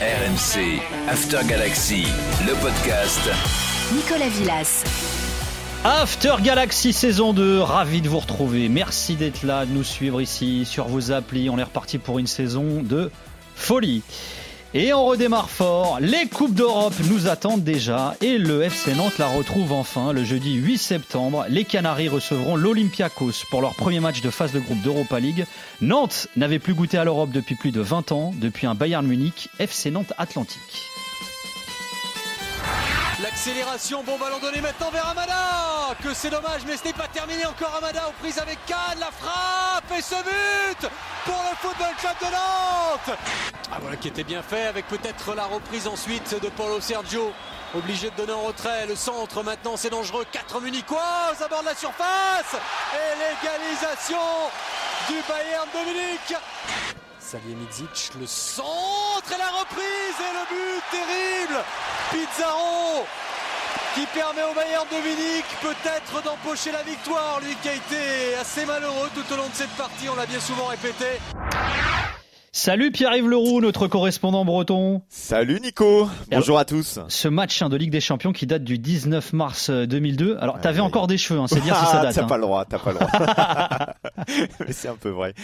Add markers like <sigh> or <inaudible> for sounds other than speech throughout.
RMC, After Galaxy, le podcast. Nicolas Villas. After Galaxy saison 2, ravi de vous retrouver. Merci d'être là, de nous suivre ici sur vos applis. On est reparti pour une saison de folie. Et on redémarre fort. Les Coupes d'Europe nous attendent déjà et le FC Nantes la retrouve enfin le jeudi 8 septembre. Les Canaries recevront l'Olympiakos pour leur premier match de phase de groupe d'Europa League. Nantes n'avait plus goûté à l'Europe depuis plus de 20 ans, depuis un Bayern Munich, FC Nantes Atlantique. L'accélération, bon ballon donné maintenant vers Amada. Que c'est dommage, mais ce n'est pas terminé encore Amada aux prises avec Cannes, la frappe et ce but pour le Football Club de Nantes. Ah voilà qui était bien fait avec peut-être la reprise ensuite de Paulo Sergio. Obligé de donner en retrait, le centre. Maintenant c'est dangereux, 4 munichois à bord de la surface. Et l'égalisation du Bayern Dominique Salihamidzic, le centre et la reprise et le but terrible Pizarro qui permet au Bayern Dominique peut-être d'empocher la victoire, lui qui a été assez malheureux tout au long de cette partie, on l'a bien souvent répété. Salut Pierre-Yves Leroux, notre correspondant breton. Salut Nico, bonjour à tous. Ce match hein, de Ligue des Champions qui date du 19 mars 2002. Alors, t'avais encore des cheveux, hein, c'est dire si ça date. T'as hein. pas le droit, t'as pas le droit. <laughs> <laughs> C'est un peu vrai.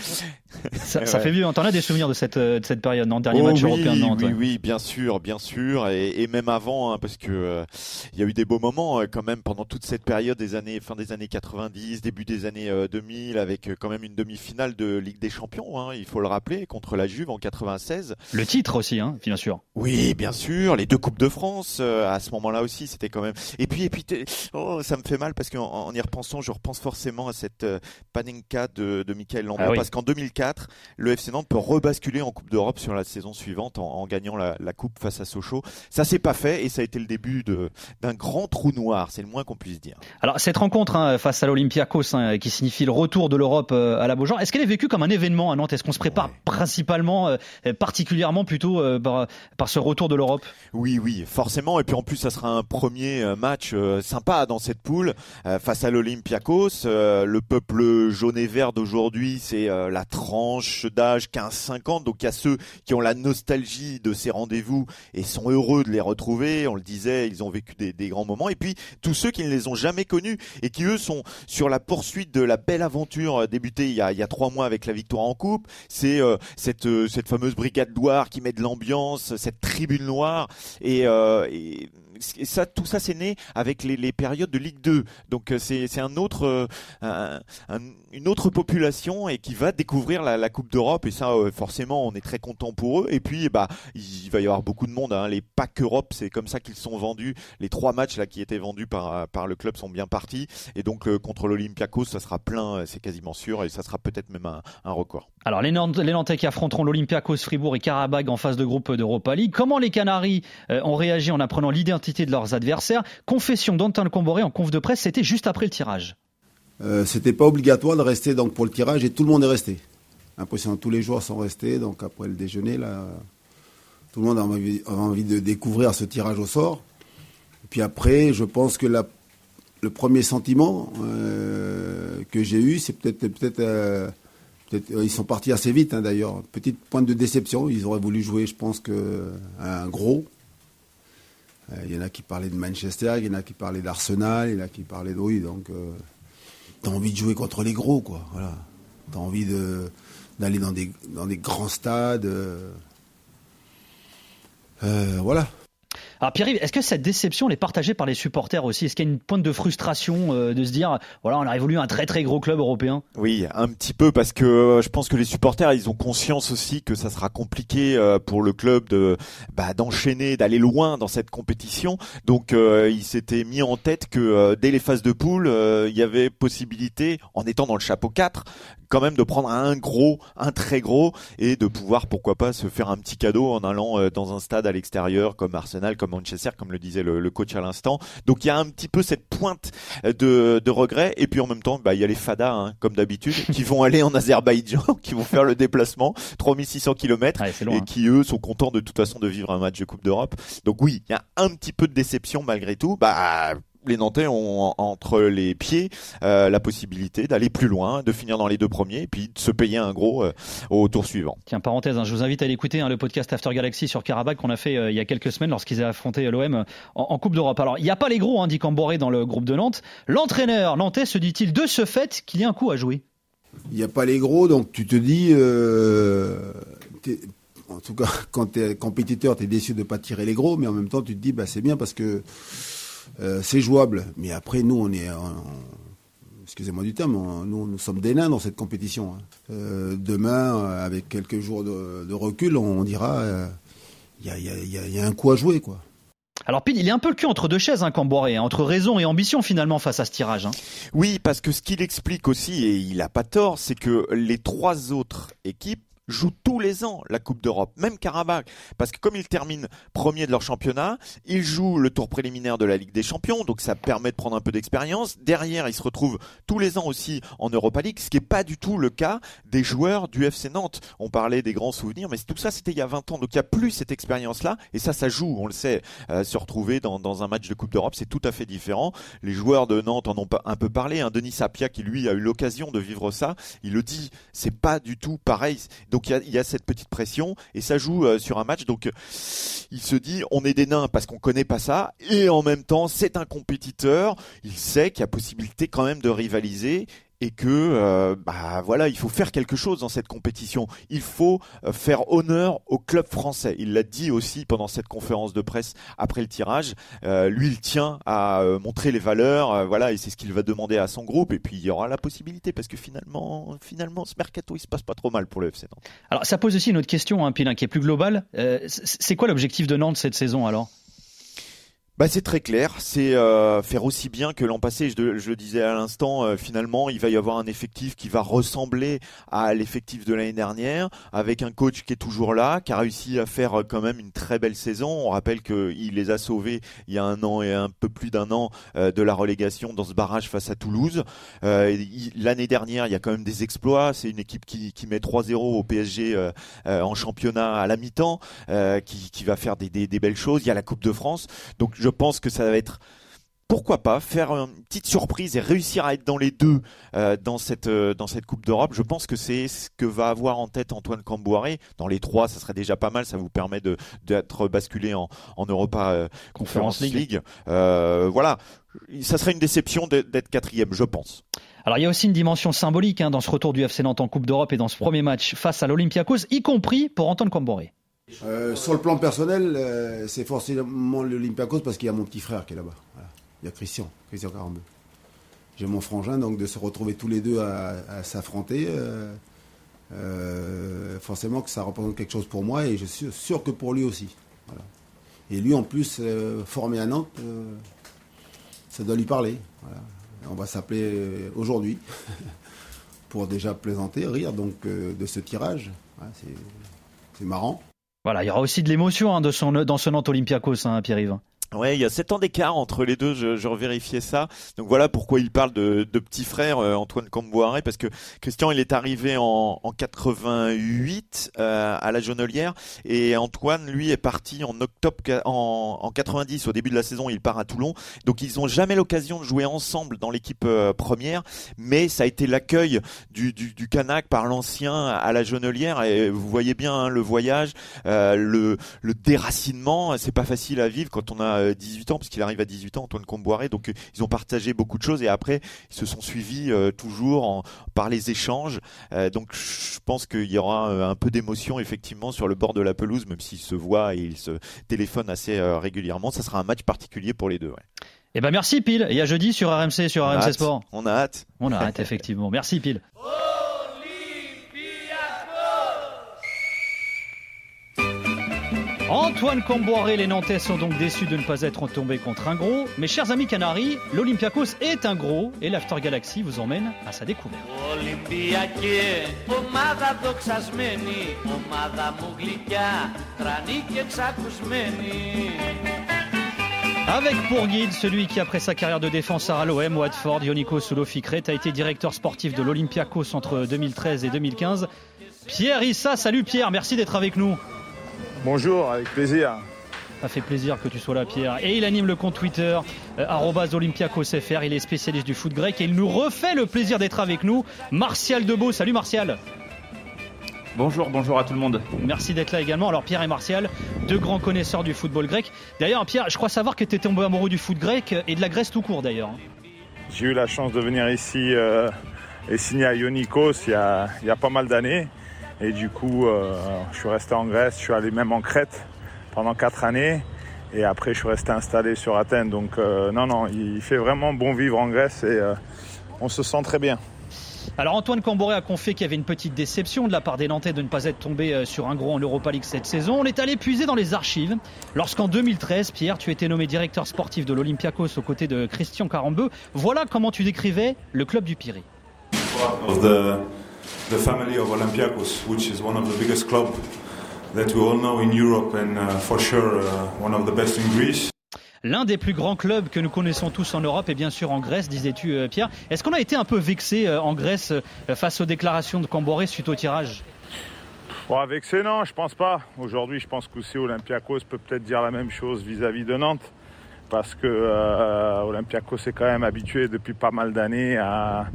Ça, ça fait vieux. T'en as des souvenirs de cette, euh, de cette période, non Dernier Oh match oui, européen de Nantes. Oui, ouais. oui, bien sûr, bien sûr, et, et même avant, hein, parce que euh, il y a eu des beaux moments euh, quand même pendant toute cette période des années, fin des années 90, début des années euh, 2000, avec euh, quand même une demi-finale de Ligue des Champions. Hein, il faut le rappeler contre la Juve en 96. Le titre aussi, hein, bien sûr. Oui, bien sûr, les deux coupes de France euh, à ce moment-là aussi, c'était quand même. Et puis, et puis, oh, ça me fait mal parce qu'en en y repensant, je repense forcément à cette euh, Panenka de, de Michael Lambert Ah oui. parce qu'en 2004, le FC Nantes peut rebasculer en Coupe d'Europe sur la saison suivante en, en gagnant la, la coupe face à Sochaux. Ça s'est pas fait et ça a été le début d'un grand trou noir, c'est le moins qu'on puisse dire. Alors, cette rencontre hein, face à l'Olympiakos, hein, qui signifie le retour de l'Europe euh, à la Beaujoire, est-ce qu'elle est vécue comme un événement à Nantes? Est-ce qu'on se prépare Ouais. principalement, euh, particulièrement plutôt euh, par, par ce retour de l'Europe? Oui, oui, forcément. Et puis en plus, ça sera un premier match euh, sympa dans cette poule face à l'Olympiakos. Le peuple jaune et d'aujourd'hui, c'est euh, la tranche d'âge 15-50. Donc il y a ceux qui ont la nostalgie de ces rendez-vous et sont heureux de les retrouver. On le disait, ils ont vécu des, grands moments. Et puis tous ceux qui ne les ont jamais connus et qui eux sont sur la poursuite de la belle aventure euh, débutée il y a, trois mois avec la victoire en coupe. C'est euh, cette, cette fameuse brigade Loire qui met de l'ambiance, cette tribune noire. Et tout ça, c'est né avec les, périodes de Ligue 2. Donc euh, c'est un autre, euh, un- un- une autre population et qui va découvrir la, Coupe d'Europe. Et ça, euh, forcément, on est très content pour eux. Et puis, bah, il va y avoir beaucoup de monde. Hein. Les packs Europe, c'est comme ça qu'ils sont vendus. Les trois matchs là qui étaient vendus par par le club sont bien partis. Et donc contre l'Olympiakos, ça sera plein, c'est quasiment sûr. Et ça sera peut-être même un, record. Alors, les, Nantais qui affronteront l'Olympiakos, Fribourg et Karabag en phase de groupe d'Europa League. Comment les Canaries ont réagi en apprenant de leurs adversaires Confession d'Antoine Comboré en conf de presse, c'était juste après le tirage. Euh, C'était pas obligatoire de rester donc pour le tirage et tout le monde est resté. Impressionnant, tous les joueurs sont restés. Donc après le déjeuner, là, tout le monde a envie, de découvrir ce tirage au sort. Et puis après, je pense que le premier sentiment euh, que j'ai eu, c'est peut-être peut-être euh, euh, ils sont partis assez vite hein, d'ailleurs. Petite pointe de déception. Ils auraient voulu jouer, je pense que un gros. Euh, Il y en a qui parlaient de Manchester, il y en a qui parlaient d'Arsenal, il y en a qui parlaient de oui, donc. euh, T'as envie de jouer contre les gros, quoi. Voilà. T'as envie d'aller dans des dans des grands stades. euh. Euh, voilà. Alors Pierre-Yves, est-ce que cette déception est partagée par les supporters aussi? Est-ce qu'il y a une pointe de frustration euh, de se dire, voilà, on a évolué un très très gros club européen? Oui, un petit peu parce que euh, je pense que les supporters, ils ont conscience aussi que ça sera compliqué euh, pour le club de bah, d'enchaîner, d'aller loin dans cette compétition. Donc euh, ils s'étaient mis en tête que euh, dès les phases de poule, il y avait possibilité, en étant dans le chapeau 4, quand même de prendre un gros, un très gros, et de pouvoir pourquoi pas se faire un petit cadeau en allant euh, dans un stade à l'extérieur comme Arsenal, comme Manchester, comme le disait le, le coach à l'instant. Donc il y a un petit peu cette pointe de, de regret, et puis en même temps, bah, il y a les fadas, hein, comme d'habitude, qui vont <laughs> aller en Azerbaïdjan, qui vont faire le déplacement, 3600 km, Ouais, loin. et qui eux sont contents de toute façon de vivre un match de Coupe d'Europe. Donc oui, il y a un petit peu de déception malgré tout. Bah les Nantais ont entre les pieds euh, la possibilité d'aller plus loin, de finir dans les deux premiers et puis de se payer un gros euh, au tour suivant. Tiens, parenthèse, hein, je vous invite à l'écouter, hein, le podcast After Galaxy sur Karabakh qu'on a fait euh, il y a quelques semaines lorsqu'ils avaient affronté l'OM en, Coupe d'Europe. Alors, il n'y a pas les gros, hein, dit Camboré dans le groupe de Nantes. L'entraîneur nantais se dit-il de ce fait qu'il y a un coup à jouer? Il n'y a pas les gros, donc tu te dis... en tout cas, <laughs> quand tu es compétiteur, tu es déçu de ne pas tirer les gros, mais en même temps, tu te dis, bah, c'est bien parce que euh, c'est jouable. Mais après, nous, on est. excusez-moi du terme, nous, nous sommes des nains dans cette compétition. Hein. Euh, demain, avec quelques jours de, recul, on dira il y, a, un coup à jouer. quoi. Alors Pile, il est un peu le cul entre deux chaises, hein, Camboré, hein, entre raison et ambition finalement face à ce tirage. Hein. Oui, parce que ce qu'il explique aussi, et il n'a pas tort, c'est que les trois autres équipes jouent tous les ans la Coupe d'Europe, même Karabakh, parce que comme ils terminent premier de leur championnat, ils jouent le tour préliminaire de la Ligue des Champions, donc ça permet de prendre un peu d'expérience. Derrière, ils se retrouvent tous les ans aussi en Europa League, ce qui n'est pas du tout le cas des joueurs du FC Nantes. On parlait des grands souvenirs, mais tout ça c'était il y a 20 ans, donc il n'y a plus cette expérience-là, et ça, ça joue, on le sait, euh, se retrouver dans, dans, un match de Coupe d'Europe, c'est tout à fait différent. Les joueurs de Nantes en ont un peu parlé, hein. Denis Sapia qui lui a eu l'occasion de vivre ça, il le dit, c'est pas du tout pareil. Il y a, cette petite pression et ça joue euh, sur un match. Donc il se dit on est des nains parce qu'on connaît pas ça et en même temps c'est un compétiteur. Il sait qu'il y a possibilité quand même de rivaliser et que euh, bah voilà, il faut faire quelque chose dans cette compétition. Il faut euh, faire honneur au club français. Il l'a dit aussi pendant cette conférence de presse après le tirage. Euh, lui, il tient à montrer les valeurs, voilà, et c'est ce qu'il va demander à son groupe. Et puis il y aura la possibilité parce que finalement, finalement, ce mercato, il se passe pas trop mal pour le FC. Alors ça pose aussi une autre question, hein, Pilin, qui est plus globale. c'est quoi l'objectif de Nantes cette saison alors? Bah, c'est très clair, c'est euh, faire aussi bien que l'an passé. Je, je, le disais à l'instant, euh, finalement, il va y avoir un effectif qui va ressembler à l'effectif de l'année dernière, avec un coach qui est toujours là, qui a réussi à faire euh, quand même une très belle saison. On rappelle qu'il les a sauvés il y a un an et un peu plus d'un an de la relégation dans ce barrage face à Toulouse. l'année dernière, il y a quand même des exploits. C'est une équipe qui, qui met 3-0 au PSG en championnat à la mi-temps, qui, qui, va faire des, des, des, belles choses. Il y a la Coupe de France. Donc pense que ça va être pourquoi pas faire une petite surprise et réussir à être dans les deux euh, dans cette euh, dans cette Coupe d'Europe. Je pense que c'est ce que va avoir en tête Antoine Camboiré. Dans les trois, ça serait déjà pas mal. Ça vous permet de d'être basculé en en Europa euh, Conference League. voilà, ça serait une déception d'être quatrième, je pense. Alors il y a aussi une dimension symbolique hein, dans ce retour du FC Nantes en Coupe d'Europe et dans ce premier match face à l'Olympiakos, y compris pour Antoine Camboiré. Euh, sur le plan personnel, euh, c'est forcément l'Olympiakos parce qu'il y a mon petit frère qui est là-bas. Il y a Christian, Christian Carambeu. J'ai mon frangin, donc de se retrouver tous les deux à, s'affronter, euh, forcément que ça représente quelque chose pour moi et je suis sûr que pour lui aussi. Et lui, en plus, formé à Nantes, ça doit lui parler. On va s'appeler aujourd'hui <laughs> pour déjà plaisanter, rire donc de ce tirage. c'est marrant. Voilà, il y aura aussi de l'émotion hein, dans ce Nantes Olympiakos, hein, Pierre-Yves. Ouais, il y a 7 ans d'écart entre les deux, je, je revérifiais ça. Donc voilà pourquoi il parle de, de petit frère euh, Antoine Camboiré, parce que Christian il est arrivé en, en 88 euh, à la Jonelière et Antoine lui est parti en octobre en, en 90 au début de la saison il part à Toulon. Donc ils ont jamais l'occasion de jouer ensemble dans l'équipe euh, première, mais ça a été l'accueil du, du, du Canac par l'ancien à la Jonelière et vous voyez bien hein, le voyage, le, le déracinement, c'est pas facile à vivre quand on a 18 ans, parce qu'il arrive à 18 ans, Antoine Comboiré. Donc euh, ils ont partagé beaucoup de choses et après ils se sont suivis euh, toujours en, par les échanges. Euh, donc je pense qu'il y aura un peu d'émotion effectivement sur le bord de la pelouse, même s'ils se voient et ils se téléphonent assez régulièrement. Ça sera un match particulier pour les deux. Ouais. Eh ben merci Pile. Et à jeudi sur RMC, sur RMC Sport. On a hâte. On a hâte effectivement. Merci Pile. <laughs> Antoine Comboiré, les Nantais sont donc déçus de ne pas être tombés contre un gros. Mais chers amis Canaries, l'Olympiakos est un gros et l'After Galaxy vous emmène à sa découverte. Avec pour guide celui qui, après sa carrière de défenseur à l'OM, Watford, Yoniko Soulofikret, a été directeur sportif de l'Olympiakos entre 2013 et 2015. Pierre Issa, salut Pierre, merci d'être avec nous. Bonjour, avec plaisir. Ça fait plaisir que tu sois là, Pierre. Et il anime le compte Twitter, euh, olympiakosfr. Il est spécialiste du foot grec et il nous refait le plaisir d'être avec nous. Martial Debeau. Salut, Martial. Bonjour, bonjour à tout le monde. Merci d'être là également. Alors Pierre et Martial, deux grands connaisseurs du football grec. D'ailleurs Pierre, je crois savoir que tu es tombé amoureux du foot grec et de la Grèce tout court d'ailleurs. J'ai eu la chance de venir ici euh, et signer à Ionikos il y a, il y a pas mal d'années. Et du coup, euh, je suis resté en Grèce, je suis allé même en Crète pendant quatre années. Et après, je suis resté installé sur Athènes. Donc euh, non, non, il fait vraiment bon vivre en Grèce et on se sent très bien. Alors Antoine Camboré a confié qu'il y avait une petite déception de la part des Nantais de ne pas être tombé euh, sur un gros en Europa League cette saison. On est allé puiser dans les archives lorsqu'en 2013, Pierre, tu étais nommé directeur sportif de l'Olympiakos aux côtés de Christian Carambeu. Voilà comment tu décrivais le club du Pirée. The family of Olympiacos, which is one of the biggest clubs that we all know in Europe and uh, for sure uh, one of the best in Greece. L'un des plus grands clubs que nous connaissons tous en Europe et bien sûr en Grèce, disais-tu euh, Pierre. Est-ce qu'on a été un peu vexé euh, en Grèce euh, face aux déclarations de Camboré suite au tirage? Bon, vexé non, je pense pas. Aujourd'hui, je pense qu'aussi Olympiakos peut peut-être dire la même chose vis-à-vis de Nantes. Parce que Olympiakos est quand même habitué depuis pas mal d'années à,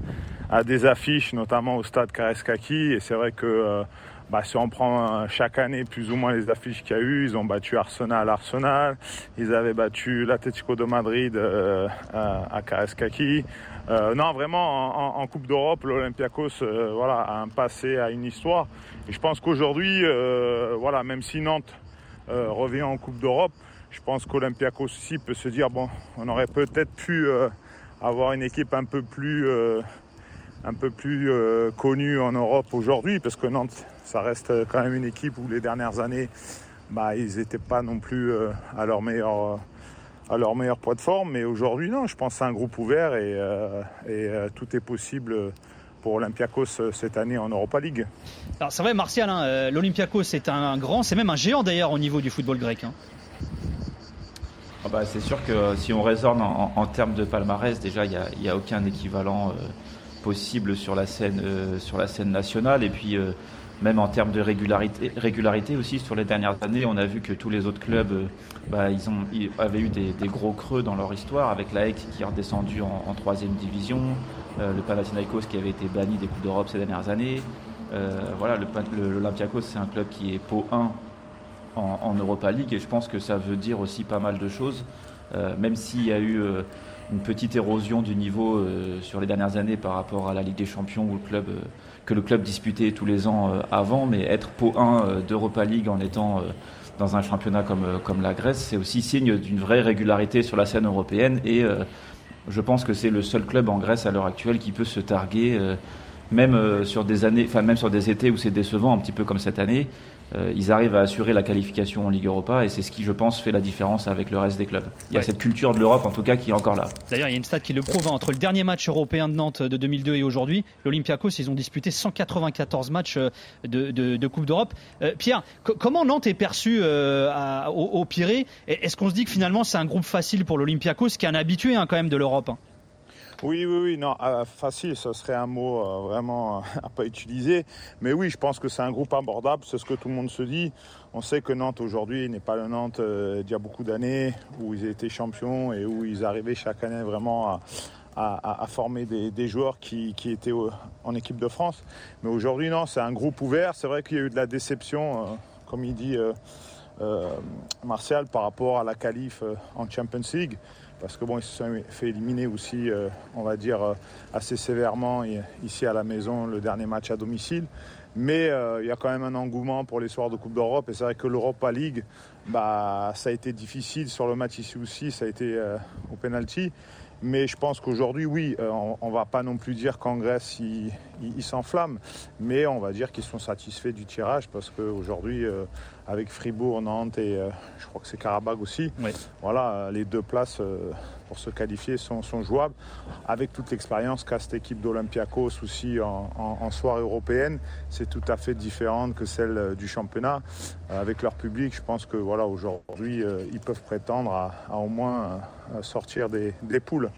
des affiches, notamment au stade Kareskaki. Et c'est vrai que bah, si on prend euh, chaque année plus ou moins les affiches qu'il y a eu, ils ont battu Arsenal, Arsenal, ils avaient battu l'Atlético de Madrid euh, à Kareskaki. Euh, non, vraiment, en, Coupe d'Europe, l'Olympiakos voilà, a un passé, a une histoire. Et je pense qu'aujourd'hui, voilà, même si Nantes revient en Coupe d'Europe, je pense qu'Olympiakos aussi peut se dire, bon, on aurait peut-être pu avoir une équipe un peu plus un peu plus connue en Europe aujourd'hui, parce que Nantes ça reste quand même une équipe où les dernières années, bah, ils n'étaient pas non plus euh, à leur meilleur à leur meilleur poids de forme. Mais aujourd'hui, non, je pense que c'est un groupe ouvert et, euh, euh, tout est possible pour Olympiakos cette année en Europa League. Alors c'est vrai, Martial, hein, l'Olympiakos c'est un grand, c'est même un géant d'ailleurs au niveau du football grec. Hein. Ah bah, c'est sûr que si on raisonne en, termes de palmarès, déjà il n'y a, aucun équivalent possible sur la scène, sur la scène nationale. Et puis même en termes de régularité, régularité aussi sur les dernières années, on a vu que tous les autres clubs euh, bah, ils ont, avaient eu des, gros creux dans leur histoire, avec l'AEC qui est redescendu en, troisième division, euh, le Panathinaikos qui avait été banni des Coupes d'Europe ces dernières années. Euh, voilà, l'Olympiakos c'est un club qui est pot 1 en, Europa League et je pense que ça veut dire aussi pas mal de choses, même s'il y a eu une petite érosion du niveau sur les dernières années par rapport à la Ligue des Champions le club que le club disputait tous les ans euh, avant, mais être pot 1 euh, d'Europa League en étant euh, dans un championnat comme, comme la Grèce, c'est aussi signe d'une vraie régularité sur la scène européenne. Et je pense que c'est le seul club en Grèce à l'heure actuelle qui peut se targuer, même sur des années, même sur des étés où c'est décevant, un petit peu comme cette année, euh, ils arrivent à assurer la qualification en Ligue Europa et c'est ce qui, je pense, fait la différence avec le reste des clubs. Il y a cette culture de l'Europe, en tout cas, qui est encore là. D'ailleurs, il y a une stat qui le prouve. Hein. entre le dernier match européen de Nantes de 2002 et aujourd'hui, l'Olympiakos, ils ont disputé 194 matchs euh, de, Coupe d'Europe. Euh, Pierre, comment Nantes est perçu au, au, Pirée? Est-ce qu'on se dit que finalement c'est un groupe facile pour l'Olympiakos, qui est un habitué hein, quand même de l'Europe hein? Oui, oui, oui, non, ah, facile, ce serait un mot euh, vraiment euh, <laughs> à pas utiliser. Mais oui, je pense que c'est un groupe abordable, c'est ce que tout le monde se dit. On sait que Nantes aujourd'hui n'est pas le Nantes euh, d'il y a beaucoup d'années, où ils étaient champions et où ils arrivaient chaque année vraiment à, former des, joueurs qui, étaient en équipe de France. Mais aujourd'hui, non, c'est un groupe ouvert. C'est vrai qu'il y a eu de la déception, comme il dit Martial, par rapport à la qualif en Champions League parce que bon, ils se sont fait éliminer aussi, euh, on va dire, euh, assez sévèrement ici à la maison, le dernier match à domicile. Mais euh, il y a quand même un engouement pour les soirs de Coupe d'Europe. Et c'est vrai que l'Europa League, bah, ça a été difficile sur le match ici aussi, ça a été au penalty. Mais je pense qu'aujourd'hui, oui, on ne va pas non plus dire qu'en Grèce, ils s'enflamment. Mais on va dire qu'ils sont satisfaits du tirage parce qu'aujourd'hui, avec Fribourg, Nantes et euh, je crois que c'est Karabakh aussi. Voilà, euh, les deux places euh, pour se qualifier sont, jouables. Avec toute l'expérience qu'a cette équipe d'Olympiakos aussi en, soirée européenne, c'est tout à fait différente que celle du championnat. avec leur public, je pense que voilà, aujourd'hui, ils peuvent prétendre à, au moins sortir des, des poules.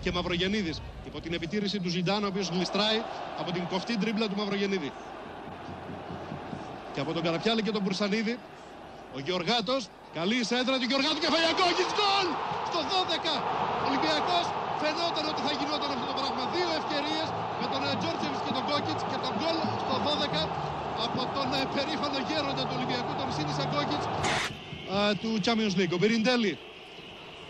και Μαυρογεννίδης υπό την επιτήρηση του Ζιντάνο ο οποίος γλιστράει από την κοφτή τρίμπλα του Μαυρογεννίδη. και από τον Καραπιάλη και τον Μπουρσανίδη. Ο Γεωργάτος, καλή σέντρα του Γεωργάτου και Φαγιακόκης, γκολ! Στο 12, Ολυμπιακός φαινόταν ότι θα γινόταν αυτό το πράγμα. Δύο ευκαιρίες με τον Τζόρτζεβιτς και τον Κόκκιτς και τον γκολ στο 12 από τον ε, περήφανο γέροντα του Ολυμπιακού, τον Σίνισα Κόκκιτς του Champions League. Ο Μπιριντέλη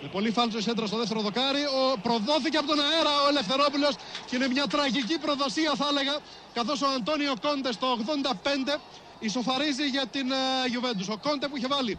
με πολύ φάλτσο σέντρα στο δεύτερο δοκάρι. Ο, προδόθηκε από τον αέρα ο Ελευθερόπουλος και είναι μια τραγική προδοσία θα έλεγα καθώς ο Αντώνιο Κόντε στο 85 ισοφαρίζει για την uh, Juventus. Ο Κόντε που είχε βάλει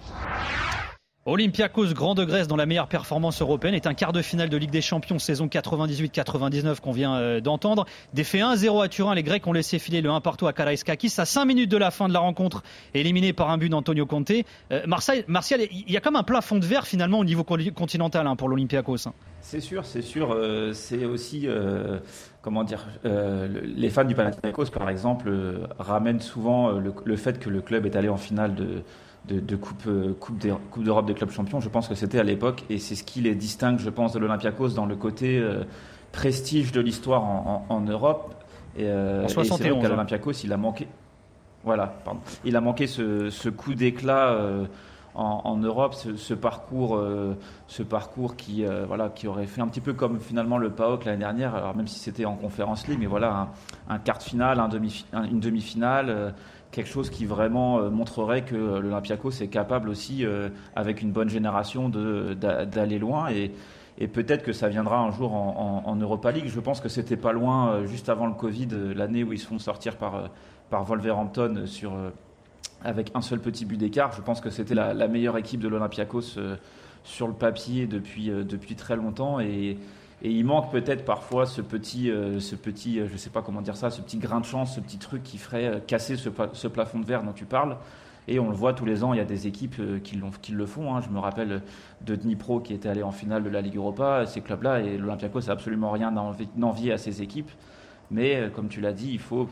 Olympiakos Grand de Grèce dans la meilleure performance européenne est un quart de finale de Ligue des Champions saison 98-99 qu'on vient euh, d'entendre. Défait 1-0 à Turin, les Grecs ont laissé filer le 1 partout à Karaiskakis à 5 minutes de la fin de la rencontre, éliminé par un but d'Antonio Conte. Euh, Marseille, Martial, il y a comme un plafond de verre finalement au niveau continental hein, pour l'Olympiakos. Hein. C'est sûr, c'est sûr. Euh, c'est aussi, euh, comment dire, euh, les fans du Panathinaikos par exemple euh, ramènent souvent le, le, fait que le club est allé en finale de de, de Coupe, coupe d'Europe des clubs champions. Je pense que c'était à l'époque et c'est ce qui les distingue, je pense, de l'Olympiakos dans le côté euh, prestige de l'histoire en, en, en, Europe. Et, euh, en 71. qu'à l'Olympiakos, il a manqué. Voilà, pardon. Il a manqué ce, ce coup d'éclat euh, en, Europe, ce, parcours, euh, ce parcours qui, euh, voilà, qui aurait fait un petit peu comme finalement le PAOK l'année dernière. Alors même si c'était en Conférence League, mais voilà, un, quart de finale, une demi-finale euh, quelque chose qui vraiment montrerait que l'Olympiakos est capable aussi, avec une bonne génération, d'aller loin. Et, peut-être que ça viendra un jour en, Europa League. Je pense que c'était pas loin, juste avant le Covid, l'année où ils se font sortir par, par Wolverhampton sur, avec un seul petit but d'écart. Je pense que c'était la, meilleure équipe de l'Olympiakos sur le papier depuis, depuis très longtemps. Et, il manque peut-être parfois ce petit, euh, ce petit, euh, je sais pas comment dire ça, ce petit grain de chance, ce petit truc qui ferait euh, casser ce, plafond de verre dont tu parles. Et on le voit tous les ans, il y a des équipes euh, qui, le font. Hein. Je me rappelle de Dnipro qui était allé en finale de la Ligue Europa, ces clubs-là, et l'Olympiakos n'a absolument rien d'envier à ces équipes. Mais euh, comme tu l'as dit, il faut,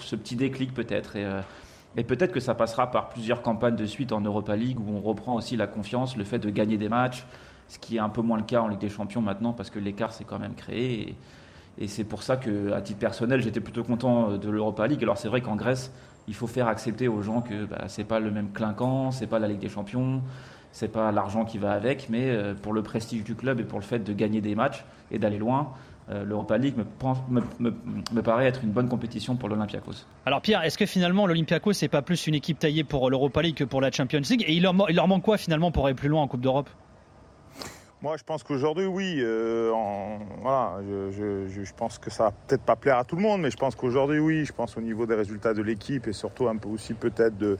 ce petit déclic peut-être. Euh, et peut-être que ça passera par plusieurs campagnes de suite en Europa League où on reprend aussi la confiance, le fait de gagner des matchs, ce qui est un peu moins le cas en Ligue des Champions maintenant parce que l'écart s'est quand même créé. Et, c'est pour ça que, à titre personnel, j'étais plutôt content de l'Europa League. Alors c'est vrai qu'en Grèce, il faut faire accepter aux gens que bah, c'est pas le même clinquant, c'est pas la Ligue des Champions, c'est pas l'argent qui va avec, mais euh, pour le prestige du club et pour le fait de gagner des matchs et d'aller loin, euh, l'Europa League me, paraît être une bonne compétition pour l'Olympiakos. Alors Pierre, est-ce que finalement l'Olympiakos c'est pas plus une équipe taillée pour l'Europa League que pour la Champions League? Et il leur manque quoi finalement pour aller plus loin en Coupe d'Europe? Moi, je pense qu'aujourd'hui, oui. Euh, voilà, je, pense que ça va peut-être pas plaire à tout le monde, mais je pense qu'aujourd'hui, oui. Je pense au niveau des résultats de l'équipe et surtout un peu aussi peut-être de,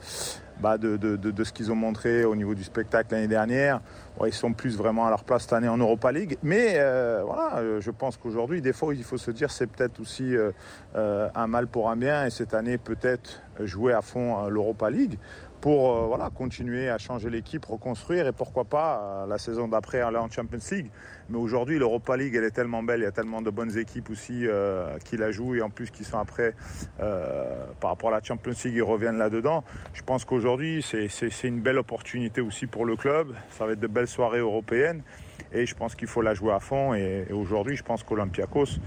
bah de, de, de, ce qu'ils ont montré au niveau du spectacle l'année dernière. Ils sont plus vraiment à leur place cette année en Europa League. Mais euh, voilà, je pense qu'aujourd'hui, des fois, il faut se dire c'est peut-être aussi euh, un mal pour un bien et cette année peut-être jouer à fond l'Europa League pour euh, voilà, continuer à changer l'équipe, reconstruire et pourquoi pas euh, la saison d'après aller en Champions League. Mais aujourd'hui, l'Europa League, elle est tellement belle, il y a tellement de bonnes équipes aussi euh, qui la jouent et en plus qui sont après, par rapport à la Champions League, ils reviennent là-dedans. Je pense qu'aujourd'hui, c'est une belle opportunité aussi pour le club. Ça va être de belles soirées européennes et je pense qu'il faut la jouer à fond. Et, aujourd'hui, je pense qu'Olympiakos,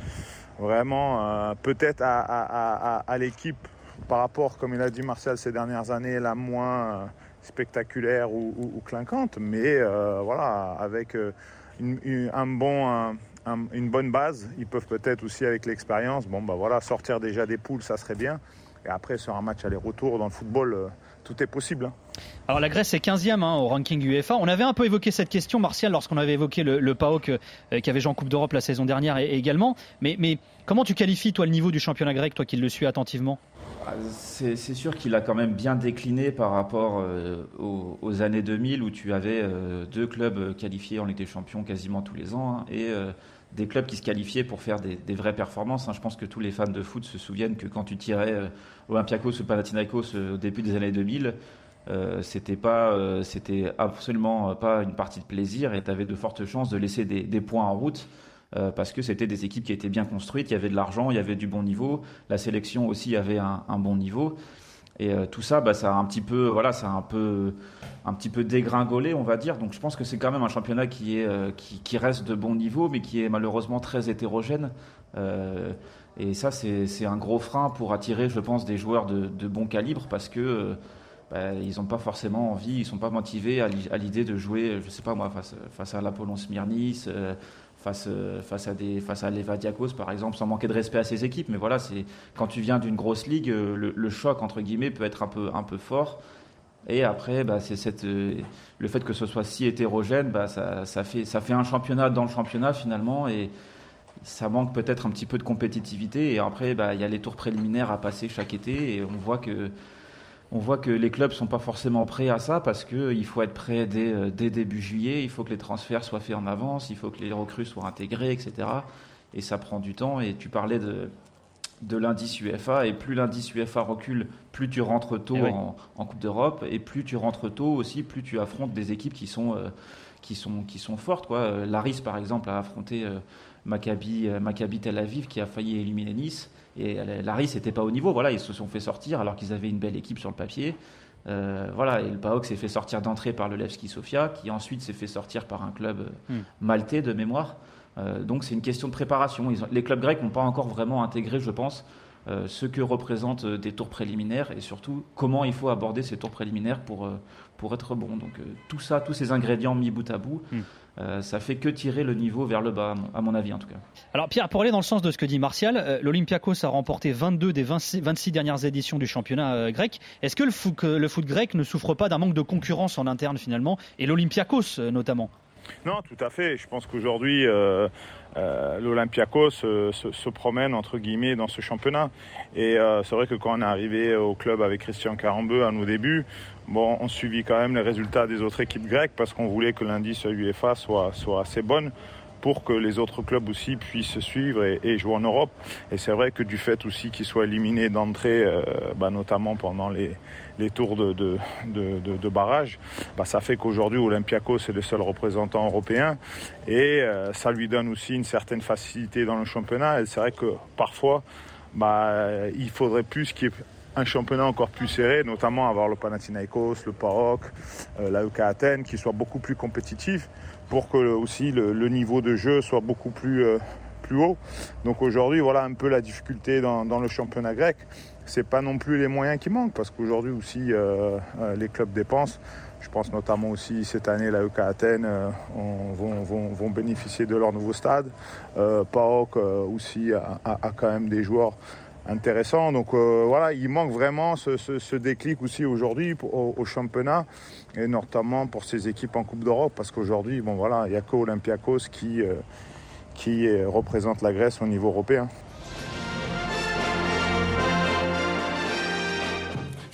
vraiment, peut-être à l'équipe par rapport, comme il a dit Marcel, ces dernières années, la moins spectaculaire ou, clinquante, mais euh, voilà, avec une, une, un bon, un, un, une bonne base, ils peuvent peut-être aussi avec l'expérience, bon bah voilà, sortir déjà des poules, ça serait bien. Et après, sur un match aller-retour dans le football, euh, tout est possible. Hein. Alors la Grèce est 15e hein, au ranking UEFA. On avait un peu évoqué cette question, Martial, lorsqu'on avait évoqué le, le PAOK euh, qui avait joué en Coupe d'Europe la saison dernière également. Mais, mais, comment tu qualifies, toi, le niveau du championnat grec, toi qui le suis attentivement? C'est sûr qu'il a quand même bien décliné par rapport euh, aux, années 2000 où tu avais euh, deux clubs qualifiés en Ligue des Champions quasiment tous les ans hein, et euh, des clubs qui se qualifiaient pour faire des, vraies performances. Hein. Je pense que tous les fans de foot se souviennent que quand tu tirais euh, Olympiakos ou Panathinaikos euh, au début des années 2000, euh, c'était pas, euh, c'était absolument pas une partie de plaisir et tu avais de fortes chances de laisser des points en route. Euh, parce que c'était des équipes qui étaient bien construites, il y avait de l'argent, il y avait du bon niveau, la sélection aussi avait un, bon niveau. Et euh, tout ça, bah, ça a un petit peu, voilà, ça a un peu, un petit peu dégringolé, on va dire. Donc je pense que c'est quand même un championnat qui est, euh, qui, reste de bon niveau, mais qui est malheureusement très hétérogène. Et ça, c'est un gros frein pour attirer, je pense, des joueurs de, bon calibre parce que bah, ils n'ont pas forcément envie, ils sont pas motivés à l'idée de jouer, je sais pas moi, face, face à l'Apollon Smyrnis, face, face à des face à Diakos par exemple, sans manquer de respect à ses équipes. Mais voilà, c'est quand tu viens d'une grosse ligue, euh, le, choc entre guillemets peut être un peu un peu fort. Et après, bah, c'est cette euh, le fait que ce soit si hétérogène, bah, ça, ça, fait ça fait un championnat dans le championnat finalement et ça manque peut-être un petit peu de compétitivité. Et après, bah, il y a les tours préliminaires à passer chaque été et on voit que on voit que les clubs sont pas forcément prêts à ça parce qu'il faut être prêt dès, dès, début juillet, il faut que les transferts soient faits en avance, il faut que les recrues soient intégrées, etc. Et ça prend du temps. Et tu parlais de, de l'indice UEFA, et plus l'indice UEFA recule, plus tu rentres tôt eh en, Coupe d'Europe, et plus tu rentres tôt aussi, plus tu affrontes des équipes qui sont, euh, qui sont, qui sont fortes. Quoi. Euh, Laris, par exemple, a affronté euh, Maccabi, Maccabi Tel Aviv, qui a failli éliminer Nice. Et Laris n'était pas au niveau. Voilà, ils se sont fait sortir alors qu'ils avaient une belle équipe sur le papier. Euh, voilà, et le PAOK s'est fait sortir d'entrée par le Levski Sofia, qui ensuite s'est fait sortir par un club hmm. maltais de mémoire. Euh, donc c'est une question de préparation. les clubs grecs n'ont pas encore vraiment intégré, je pense, euh, ce que représentent des tours préliminaires et surtout comment il faut aborder ces tours préliminaires pour, pour être bon. Donc tout ça, tous ces ingrédients mis bout à bout, hmm. Euh, ça fait que tirer le niveau vers le bas, à mon avis en tout cas. Alors Pierre, pour aller dans le sens de ce que dit Martial, euh, l'Olympiakos a remporté 22 des 26, dernières éditions du championnat euh, grec. Est-ce que le foot, le foot grec ne souffre pas d'un manque de concurrence en interne finalement, et l'Olympiakos notamment? Non, tout à fait. Je pense qu'aujourd'hui, l'Olympiakos se, promène entre guillemets dans ce championnat. Et c'est vrai que quand on est arrivé au club avec Christian Carambeu à nos débuts, Bon, on suivit quand même les résultats des autres équipes grecques parce qu'on voulait que l'indice UEFA soit, soit assez bonne pour que les autres clubs aussi puissent suivre et, jouer en Europe. Et c'est vrai que du fait aussi qu'ils soient éliminés d'entrée, euh, bah, notamment pendant les, les tours de, de, de, barrage, bah, ça fait qu'aujourd'hui Olympiakos est le seul représentant européen et euh, ça lui donne aussi une certaine facilité dans le championnat. Et c'est vrai que parfois, bah, il faudrait plus qu'il y ait un championnat encore plus serré, notamment avoir le Panathinaikos, le PAOK, euh, la UK Athènes, qui soit beaucoup plus compétitif pour que aussi le, niveau de jeu soit beaucoup plus, euh, plus haut. Donc aujourd'hui, voilà un peu la difficulté dans, le championnat grec. C'est pas non plus les moyens qui manquent parce qu'aujourd'hui aussi euh, les clubs dépensent. Je pense notamment aussi cette année la UK Athènes vont, vont, vont, bénéficier de leur nouveau stade. PAOK aussi a, quand même des joueurs intéressant. Donc euh, voilà, il manque vraiment ce, déclic aussi aujourd'hui au, championnat et notamment pour ces équipes en Coupe d'Europe parce qu'aujourd'hui, bon voilà, il n'y a que Olympiakos qui, euh, qui représente la Grèce au niveau européen.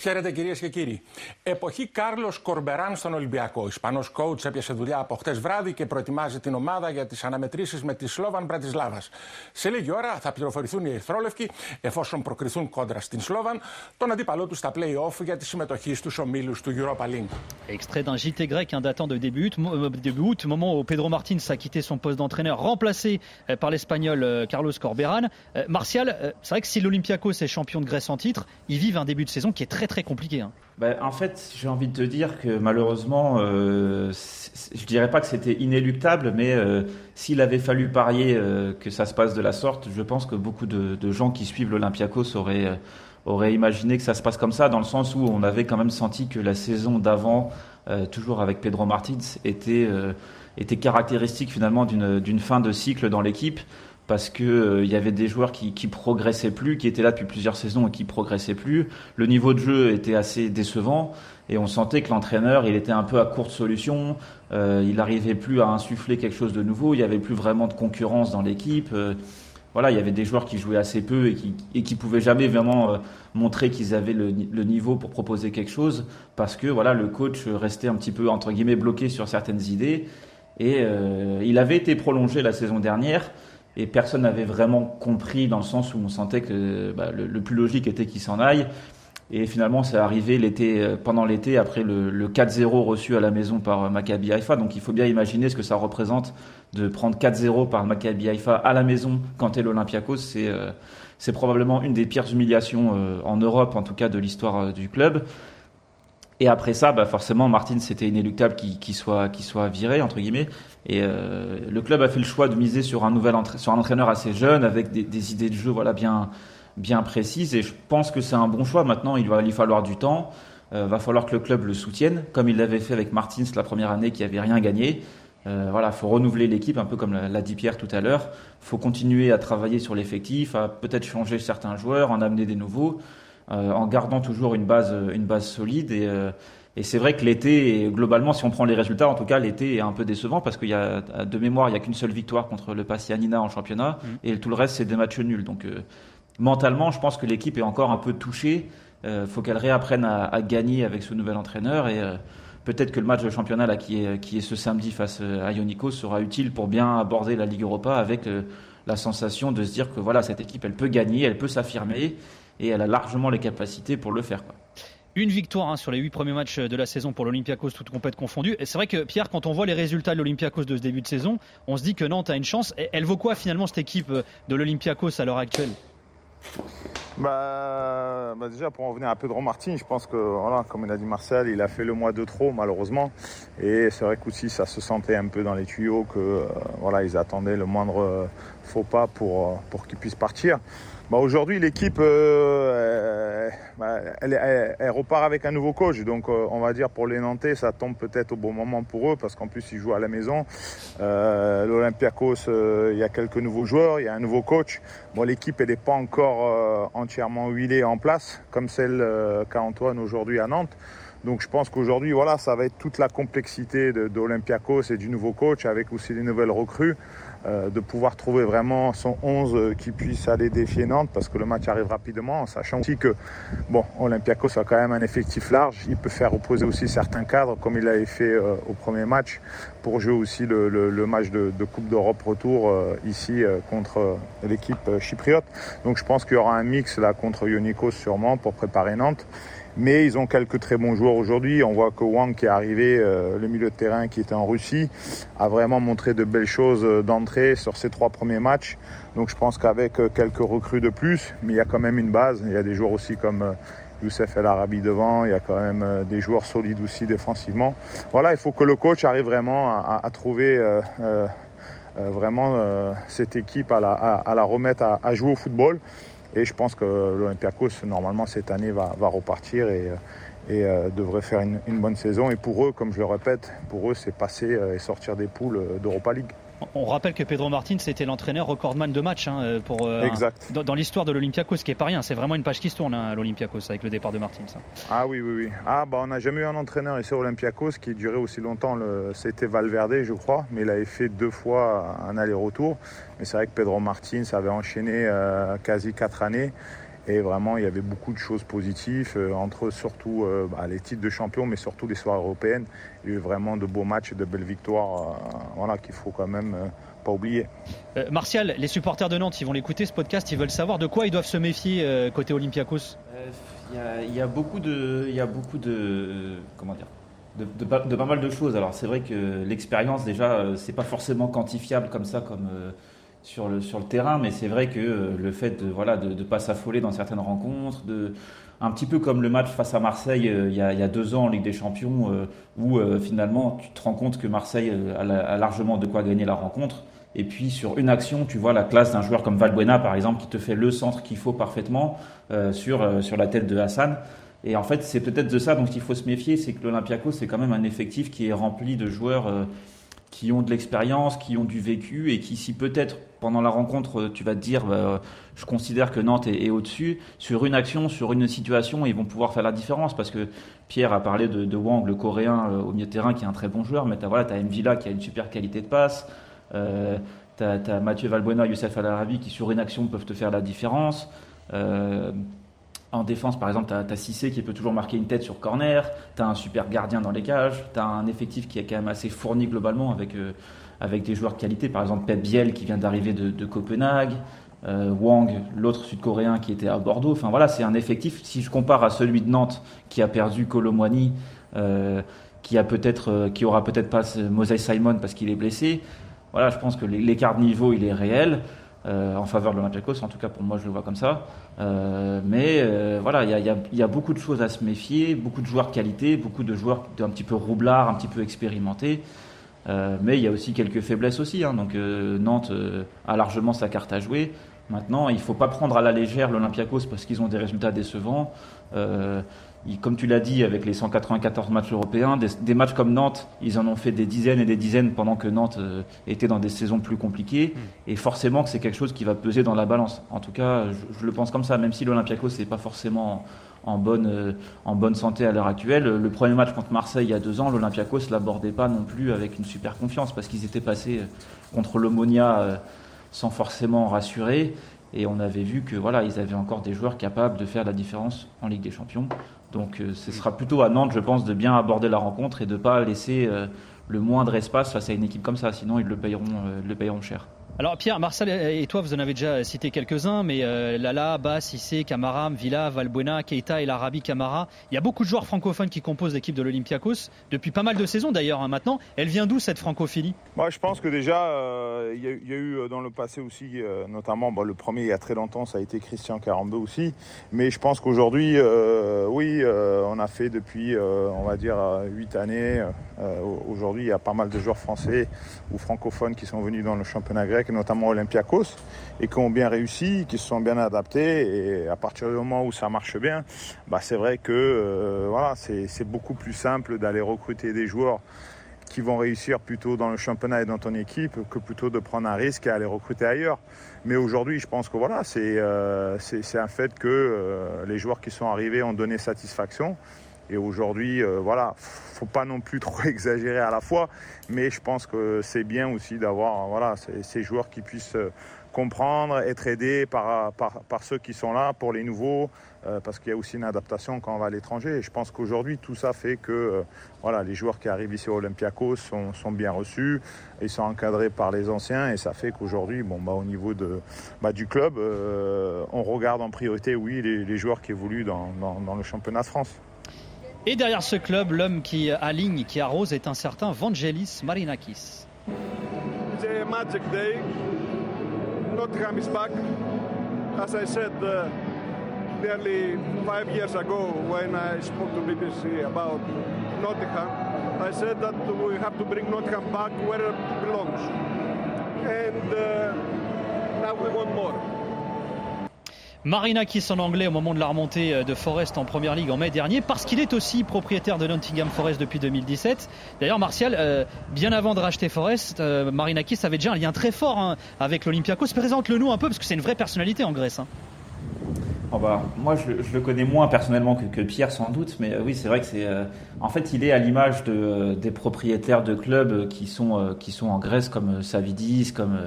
Χαίρετε κυρίες και κύριοι. Εποχή Κάρλος Κορμπεράν στον Ολυμπιακό. Ισπανός coach έπιασε δουλειά από χτες βράδυ και προετοιμάζει την ομάδα για τις αναμετρήσεις με τη Σλόβαν Μπρατισλάβας. Σε λίγη ώρα θα πληροφορηθούν οι Ερυθρόλευκοι, εφόσον προκριθούν κόντρα στην Σλόβαν, τον αντίπαλό του στα play-off για τη συμμετοχή στους ομίλους του Europa League. Extrait d'un JT grec, un datant de début août, euh, début août, moment où Pedro Martins a quitté son poste d'entraîneur, remplacé euh, par l'espagnol euh, Carlos Corberan. Martial, c'est vrai que si l'Olympiakos est champion de Grèce en titre, ils vivent un début de saison qui est très très compliqué. Hein. Ben, en fait, j'ai envie de te dire que malheureusement, euh, je dirais pas que c'était inéluctable, mais euh, s'il avait fallu parier euh, que ça se passe de la sorte, je pense que beaucoup de, gens qui suivent l'Olympiakos auraient, euh, auraient imaginé que ça se passe comme ça, dans le sens où on avait quand même senti que la saison d'avant, toujours avec Pedro Martins, était caractéristique finalement d'une fin de cycle dans l'équipe parce que il euh, y avait des joueurs qui, qui progressaient plus, qui étaient là depuis plusieurs saisons et qui progressaient plus. Le niveau de jeu était assez décevant et on sentait que l'entraîneur, il était un peu à courte solution. Euh, il n'arrivait plus à insuffler quelque chose de nouveau. Il n'y avait plus vraiment de concurrence dans l'équipe. Euh, voilà, il y avait des joueurs qui jouaient assez peu et qui et qui pouvaient jamais vraiment montrer qu'ils avaient le, le, niveau pour proposer quelque chose parce que voilà, le coach restait un petit peu entre guillemets bloqué sur certaines idées. Et il avait été prolongé la saison dernière et personne n'avait vraiment compris dans le sens où on sentait que bah, le, plus logique était qu'il s'en aille. Et finalement, c'est arrivé l'été, euh, pendant l'été, après le, le 4-0 reçu à la maison par euh, Maccabi Haïfa. Donc il faut bien imaginer ce que ça représente de prendre 4-0 par Maccabi Haïfa à la maison quand t'es l'Olympiakos. C'est, euh, c'est probablement une des pires humiliations en Europe, en tout cas de l'histoire du club. Et après ça, bah forcément, Martin, c'était inéluctable qu'il soit, qu'il soit viré, entre guillemets. Et euh, le club a fait le choix de miser sur un, nouvel entraîneur assez jeune, avec des, idées de jeu voilà, bien, bien précises. Et je pense que c'est un bon choix. Maintenant, il va lui falloir du temps. Euh, va falloir que le club le soutienne, comme il l'avait fait avec Martins la première année qui avait rien gagné. Euh, voilà, faut renouveler l'équipe, un peu comme l'a dit Pierre tout à l'heure. faut continuer à travailler sur l'effectif, à peut-être changer certains joueurs, en amener des nouveaux. Euh, en gardant toujours une base, une base solide. Et, euh, et c'est vrai que l'été, globalement, si on prend les résultats, en tout cas, l'été est un peu décevant parce qu'il y a, de mémoire, il n'y a qu'une seule victoire contre le Passianina en championnat mmh. et tout le reste, c'est des matchs nuls. Donc, euh, mentalement, je pense que l'équipe est encore un peu touchée. Il faut qu'elle réapprenne à, à, gagner avec ce nouvel entraîneur et peut-être que le match de championnat là, qui, est, qui est ce samedi face à Ionikos sera utile pour bien aborder la Ligue Europa avec la sensation de se dire que voilà, cette équipe, elle peut gagner, elle peut s'affirmer et elle a largement les capacités pour le faire. Quoi. Une victoire hein, sur les huit premiers matchs de la saison pour l'Olympiakos, toutes compètes confondues. Et c'est vrai que Pierre, quand on voit les résultats de l'Olympiakos de ce début de saison, on se dit que Nantes a une chance. Et elle vaut quoi finalement cette équipe de l'Olympiakos à l'heure actuelle? Bah, bah, déjà pour en venir à Pedro Martin, je pense que voilà, comme il a dit Marcel, il a fait le mois de trop malheureusement. Et c'est vrai qu'aussi ça se sentait un peu dans les tuyaux que euh, voilà, ils attendaient le moindre euh, faux pas pour, euh, pour qu'il puisse partir. Bah aujourd'hui, l'équipe, euh, bah, elle, elle, elle, repart avec un nouveau coach. Donc, euh, on va dire pour les Nantais, ça tombe peut-être au bon moment pour eux parce qu'en plus, ils jouent à la maison. Euh, L'Olympiakos, euh, il y a quelques nouveaux joueurs, il y a un nouveau coach. Bon, l'équipe, elle n'est pas encore euh, entièrement huilée en place comme celle qu'a Antoine aujourd'hui à Nantes. Donc je pense qu'aujourd'hui, voilà, ça va être toute la complexité d'Olympiakos et du nouveau coach avec aussi les nouvelles recrues. Euh, de pouvoir trouver vraiment son 11 qui puisse aller défier Nantes parce que le match arrive rapidement en sachant aussi que bon Olympiakos a quand même un effectif large. Il peut faire reposer aussi certains cadres comme il l'avait fait euh, au premier match pour jouer aussi le, le, match de, Coupe d'Europe retour euh, ici euh, contre l'équipe chypriote. Donc je pense qu'il y aura un mix là contre Ionikos sûrement pour préparer Nantes mais ils ont quelques très bons joueurs aujourd'hui. On voit que Wang qui est arrivé, euh, le milieu de terrain qui était en Russie, a vraiment montré de belles choses euh, d'entrée sur ses trois premiers matchs. Donc je pense qu'avec euh, quelques recrues de plus, mais il y a quand même une base. Il y a des joueurs aussi comme Youssef El Arabi devant, il y a quand même des joueurs solides aussi défensivement. Voilà, il faut que le coach arrive vraiment à, à trouver euh, euh, vraiment euh, cette équipe, à la, à, à la remettre à, à jouer au football. Et je pense que l'Olympiakos, normalement, cette année, va, repartir et, et euh, devrait faire une, une, bonne saison. Et pour eux, comme je le répète, pour eux, c'est passer euh, et sortir des poules d'Europa League. On rappelle que Pedro Martin, c'était l'entraîneur recordman de match hein, pour, euh, exact. Un, dans, dans l'histoire de l'Olympiakos, ce qui est pas rien. C'est vraiment une page qui se tourne hein, à l'Olympiakos avec le départ de Martin. Ça. Ah oui, oui, oui. Ah, bah, on n'a jamais eu un entraîneur ici à Olympiakos qui durait aussi longtemps. Le... C'était Valverde, je crois, mais il avait fait deux fois un aller-retour. Mais c'est vrai que Pedro Martin, ça avait enchaîné euh, quasi quatre années. Et vraiment, il y avait beaucoup de choses positives, euh, entre surtout euh, bah, les titres de champion, mais surtout les soirées européennes. Il y a eu vraiment de beaux matchs, de belles victoires, euh, voilà, qu'il faut quand même pas oublier. Euh, Martial, les supporters de Nantes, ils vont l'écouter ce podcast, ils veulent savoir de quoi ils doivent se méfier euh, côté Olympiakos. Il y, y, a beaucoup de, il y a beaucoup de, comment dire, de, de, de pas mal de choses. Alors c'est vrai que l'expérience déjà, c'est pas forcément quantifiable comme ça, comme sur le, sur le terrain, mais c'est vrai que le fait de voilà de ne pas s'affoler dans certaines rencontres, de, un petit peu comme le match face à Marseille euh, il, y a, il, y a, deux ans en Ligue des Champions, euh, où euh, finalement tu te rends compte que Marseille a, a, largement de quoi gagner la rencontre. Et puis sur une action, tu vois la classe d'un joueur comme Valbuena par exemple qui te fait le centre qu'il faut parfaitement sur, sur la tête de Hassan. Et en fait, c'est peut-être de ça dont il faut se méfier, c'est que l'Olympiakos, c'est quand même un effectif qui est rempli de joueurs qui ont de l'expérience, qui ont du vécu et qui, si peut-être pendant la rencontre, tu vas te dire, bah, je considère que Nantes est, au-dessus, sur une action, sur une situation, ils vont pouvoir faire la différence parce que Pierre a parlé de, Wang, le coréen euh, au milieu de terrain, qui est un très bon joueur, mais tu as, voilà, as Mvila qui a une super qualité de passe, euh, tu as, Mathieu Valbuena, Youssef Al-Arabi qui, sur une action, peuvent te faire la différence. Euh, en défense, par exemple, tu as, as, Cissé qui peut toujours marquer une tête sur corner, tu as un super gardien dans les cages, tu as un effectif qui est quand même assez fourni globalement avec, euh, avec des joueurs de qualité, par exemple Pep Biel qui vient d'arriver de, Copenhague, euh, Wang, l'autre sud-coréen qui était à Bordeaux. Enfin voilà, c'est un effectif, si je compare à celui de Nantes qui a perdu Colomwani, euh, qui, a euh, qui aura peut-être pas Moses Simon parce qu'il est blessé, voilà, je pense que l'écart de niveau il est réel. en faveur de l'Olympiakos. En tout cas, pour moi, je le vois comme ça. mais voilà, il y y a, beaucoup de choses à se méfier, beaucoup de joueurs de qualité, beaucoup de joueurs un petit peu roublards, un petit peu expérimentés. Mais il y a aussi quelques faiblesses aussi. Hein. donc Nantes a largement sa carte à jouer. Maintenant, il ne faut pas prendre à la légère l'Olympiakos parce qu'ils ont des résultats décevants. Euh, comme tu l'as dit, avec les 194 matchs européens, des, matchs comme Nantes, ils en ont fait des dizaines et des dizaines pendant que Nantes euh, était dans des saisons plus compliquées. Hmm. Et forcément que c'est quelque chose qui va peser dans la balance. En tout cas, je, le pense comme ça, même si l'Olympiakos n'est pas forcément en bonne, euh, en bonne santé à l'heure actuelle. Le premier match contre Marseille il y a deux ans, l'Olympiakos ne l'abordait pas non plus avec une super confiance parce qu'ils étaient passés contre l'Omonia sans forcément rassurer. Et on avait vu que voilà, ils avaient encore des joueurs capables de faire la différence en Ligue des Champions. Donc euh, ce sera plutôt à Nantes, je pense, de bien aborder la rencontre et de ne pas laisser euh, le moindre espace face à une équipe comme ça. Sinon, ils le payeront, euh, le payeront cher. Alors Pierre, Marcel et toi, vous en avez déjà cité quelques-uns, mais euh, Lala, Bass, Issé, Camaram, Villa, Valbuena, Keita et l'Arabi Camara. Il y a beaucoup de joueurs francophones qui composent l'équipe de l'Olympiakos depuis pas mal de saisons d'ailleurs hein, maintenant. Elle vient d'où cette francophilie? Moi, Je pense que déjà, euh, il y, a eu euh, dans le passé aussi, notamment le premier il y a très longtemps, ça a été Christian Carambeu aussi. Mais je pense qu'aujourd'hui, oui, on a fait depuis, on va dire, huit années. aujourd'hui, il y a pas mal de joueurs français ou francophones qui sont venus dans le championnat grec notamment Olympiakos, et qui ont bien réussi, qui se sont bien adaptés. Et à partir du moment où ça marche bien, bah c'est vrai que euh, voilà, c'est beaucoup plus simple d'aller recruter des joueurs qui vont réussir plutôt dans le championnat et dans ton équipe que plutôt de prendre un risque et aller recruter ailleurs. Mais aujourd'hui, je pense que voilà, c'est euh, un fait que euh, les joueurs qui sont arrivés ont donné satisfaction. Et aujourd'hui, euh, voilà, faut pas non plus <laughs> trop exagérer à la fois, mais je pense que c'est bien aussi d'avoir voilà, ces, joueurs qui puissent euh, comprendre, être aidés par, par, ceux qui sont là pour les nouveaux, euh, parce qu'il y a aussi une adaptation quand on va à l'étranger. Et je pense qu'aujourd'hui, tout ça fait que voilà, les joueurs qui arrivent ici au Olympiakos sont, sont, bien reçus, ils sont encadrés par les anciens, et ça fait qu'aujourd'hui, bon, bah, au niveau de, bah, du club, on regarde en priorité, oui, les, joueurs qui évoluent dans, dans le championnat de France. Et derrière ce club, l'homme qui aligne, qui arrose est un certain Vangelis Marinakis. It's a magic day. Nottingham is back. As I said uh, nearly five years ago when I spoke to BBC about Nottingham, I said that we have to bring Nottingham back where it belongs. And uh, now we want more. Marina qui en anglais au moment de la remontée euh, de Forest en première ligue en mai dernier, parce qu'il est aussi propriétaire de Nottingham Forest depuis 2017. D'ailleurs, Martial, euh, bien avant de racheter Forest, euh, Marinakis avait déjà un lien très fort hein, avec l'Olympiakos. Présente-le nous un peu, parce que c'est une vraie personnalité en Grèce. Hein. Oh bah, moi, je, le connais moins personnellement que, Pierre, sans doute, mais euh, oui, c'est vrai que c'est. Euh, en fait, il est à l'image euh, des propriétaires de clubs qui sont, qui sont en Grèce, comme Savidis, comme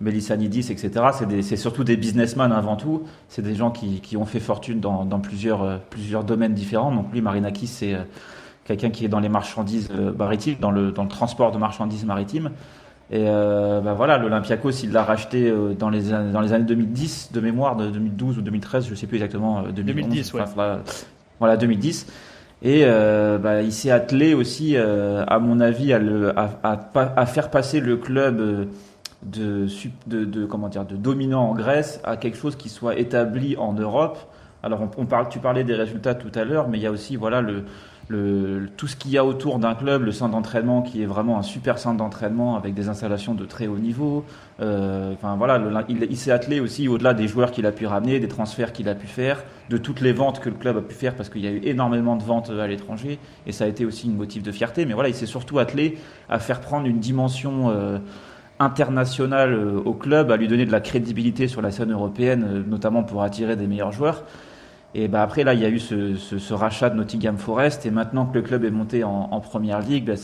Melissanidis, etc. C'est surtout des businessmen avant tout. C'est des gens qui, qui, ont fait fortune dans, dans plusieurs, plusieurs domaines différents. Donc, lui, Marinakis, c'est quelqu'un qui est dans les marchandises maritimes, dans le, dans le transport de marchandises maritimes. Et euh, bah voilà, l'Olympiakos, il l'a racheté euh, dans, les, dans les années 2010, de mémoire, de 2012 ou 2013, je ne sais plus exactement. 2010, euh, ouais. voilà, 2010. Et bah, il s'est attelé aussi, à mon avis, à, le, à, à, faire passer le club de, de, de, comment dire, de dominant en Grèce à quelque chose qui soit établi en Europe. Alors, on, on parle, tu parlais des résultats tout à l'heure, mais il y a aussi voilà, le, tout ce qu'il y a autour d'un club, le centre d'entraînement qui est vraiment un super centre d'entraînement avec des installations de très haut niveau. Euh, enfin voilà, il, s'est attelé aussi au-delà des joueurs qu'il a pu ramener, des transferts qu'il a pu faire, de toutes les ventes que le club a pu faire parce qu'il y a eu énormément de ventes à l'étranger et ça a été aussi une motif de fierté. Mais voilà, il s'est surtout attelé à faire prendre une dimension euh, internationale euh, au club, à lui donner de la crédibilité sur la scène européenne, notamment pour attirer des meilleurs joueurs. Et bah après, là, il y a eu ce, ce, ce, rachat de Nottingham Forest. Et maintenant que le club est monté en, première ligue, bah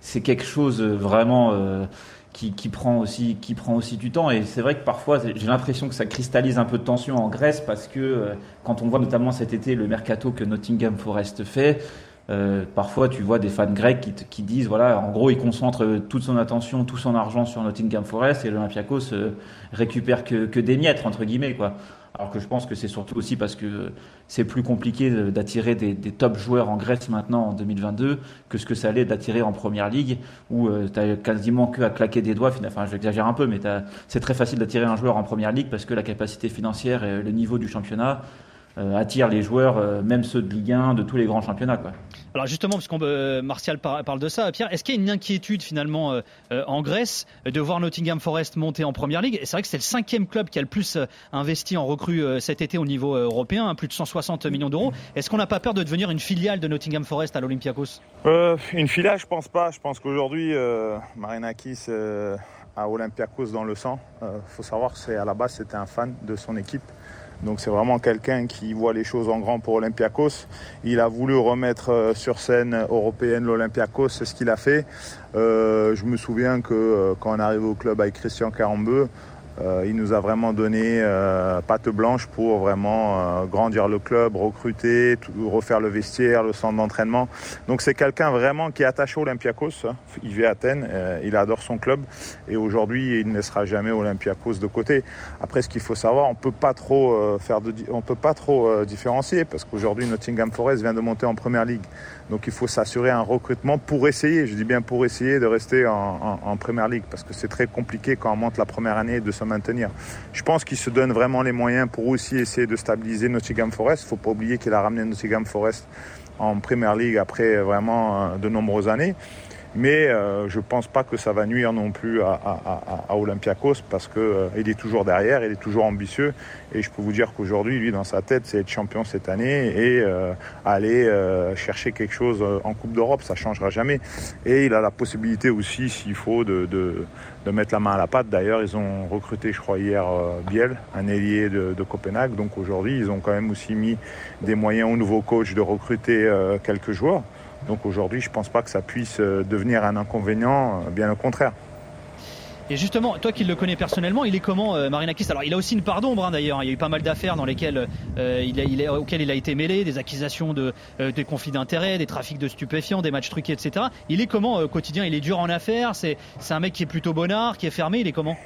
c'est quelque chose vraiment euh, qui, qui, prend aussi, qui prend aussi du temps. Et c'est vrai que parfois, j'ai l'impression que ça cristallise un peu de tension en Grèce parce que euh, quand on voit notamment cet été le mercato que Nottingham Forest fait, euh, parfois, tu vois des fans grecs qui, qui, disent, voilà, en gros, il concentre toute son attention, tout son argent sur Nottingham Forest et l'Olympiakos récupère que, que, des miettes, entre guillemets, quoi. Alors que je pense que c'est surtout aussi parce que c'est plus compliqué d'attirer des, top joueurs en Grèce maintenant en 2022 que ce que ça allait d'attirer en première ligue où tu as quasiment que à claquer des doigts. Enfin, j'exagère un peu, mais c'est très facile d'attirer un joueur en première ligue parce que la capacité financière et le niveau du championnat euh, attire les joueurs, euh, même ceux de Ligue 1, de tous les grands championnats. Quoi. Alors justement, parce qu'on euh, Martial parle de ça, Pierre, est-ce qu'il y a une inquiétude finalement en Grèce de voir Nottingham Forest monter en Première Ligue? C'est vrai que c'est le cinquième club qui a le plus investi en recrues cet été au niveau européen, hein, plus de 160 millions d'euros. Est-ce qu'on n'a pas peur de devenir une filiale de Nottingham Forest à l'Olympiakos? Une filiale, je pense pas. Je pense qu'aujourd'hui, Marinakis a Olympiakos dans le sang. Il faut savoir que c'est à la base c'était un fan de son équipe. Donc c'est vraiment quelqu'un qui voit les choses en grand pour Olympiakos. Il a voulu remettre euh, sur scène européenne l'Olympiakos, c'est ce qu'il a fait. Euh, je me souviens que euh, quand on arrivé au club avec Christian Carambeu, euh, il nous a vraiment donné euh, patte blanche pour vraiment euh, grandir le club, recruter, refaire le vestiaire, le centre d'entraînement. Donc c'est quelqu'un vraiment qui est attaché au Olympiakos. Hein. Il vit à Athènes, il adore son club et aujourd'hui il ne laissera jamais Olympiakos de côté. Après ce qu'il faut savoir, on peut pas trop faire de, on peut pas trop différencier parce qu'aujourd'hui Nottingham Forest vient de monter en première ligue. Donc il faut s'assurer un recrutement pour essayer, je dis bien pour essayer de rester en, première ligue parce que c'est très compliqué quand on monte la première année de se maintenir. Je pense qu'il se donne vraiment les moyens pour aussi essayer de stabiliser Nottingham Forest. Il faut pas oublier qu'il a ramené Nottingham Forest en première ligue après vraiment euh, de nombreuses années. Mais euh, je ne pense pas que ça va nuire non plus à, à, Olympiakos parce qu'il euh, est toujours derrière, il est toujours ambitieux. Et je peux vous dire qu'aujourd'hui, lui, dans sa tête, c'est être champion cette année et euh, aller chercher quelque chose en Coupe d'Europe. Ça ne changera jamais. Et il a la possibilité aussi, s'il faut, de, de, de, mettre la main à la pâte. D'ailleurs, ils ont recruté, je crois, hier Biel, un ailier de, de Copenhague. Donc aujourd'hui, ils ont quand même aussi mis des moyens au nouveau coach de recruter quelques joueurs. Donc aujourd'hui, je ne pense pas que ça puisse euh, devenir un inconvénient, euh, bien au contraire. Et justement, toi qui le connais personnellement, il est comment euh, Marinakis? Alors il a aussi une part d'ombre hein, d'ailleurs. Il y a eu pas mal d'affaires dans lesquelles il, a, il auxquelles il a été mêlé, des accusations de des conflits d'intérêts, des trafics de stupéfiants, des matchs truqués, etc. Il est comment au quotidien? Il est dur en affaires. C'est un mec qui est plutôt bonnard, qui est fermé. Il est comment?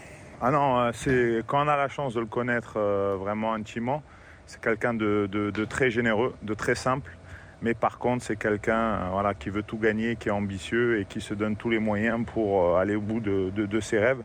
Ah non, c'est quand on a la chance de le connaître vraiment intimement, c'est quelqu'un de, de très généreux, de très simple mais par contre, c'est quelqu'un euh, voilà, qui veut tout gagner, qui est ambitieux et qui se donne tous les moyens pour euh, aller au bout de, ses rêves.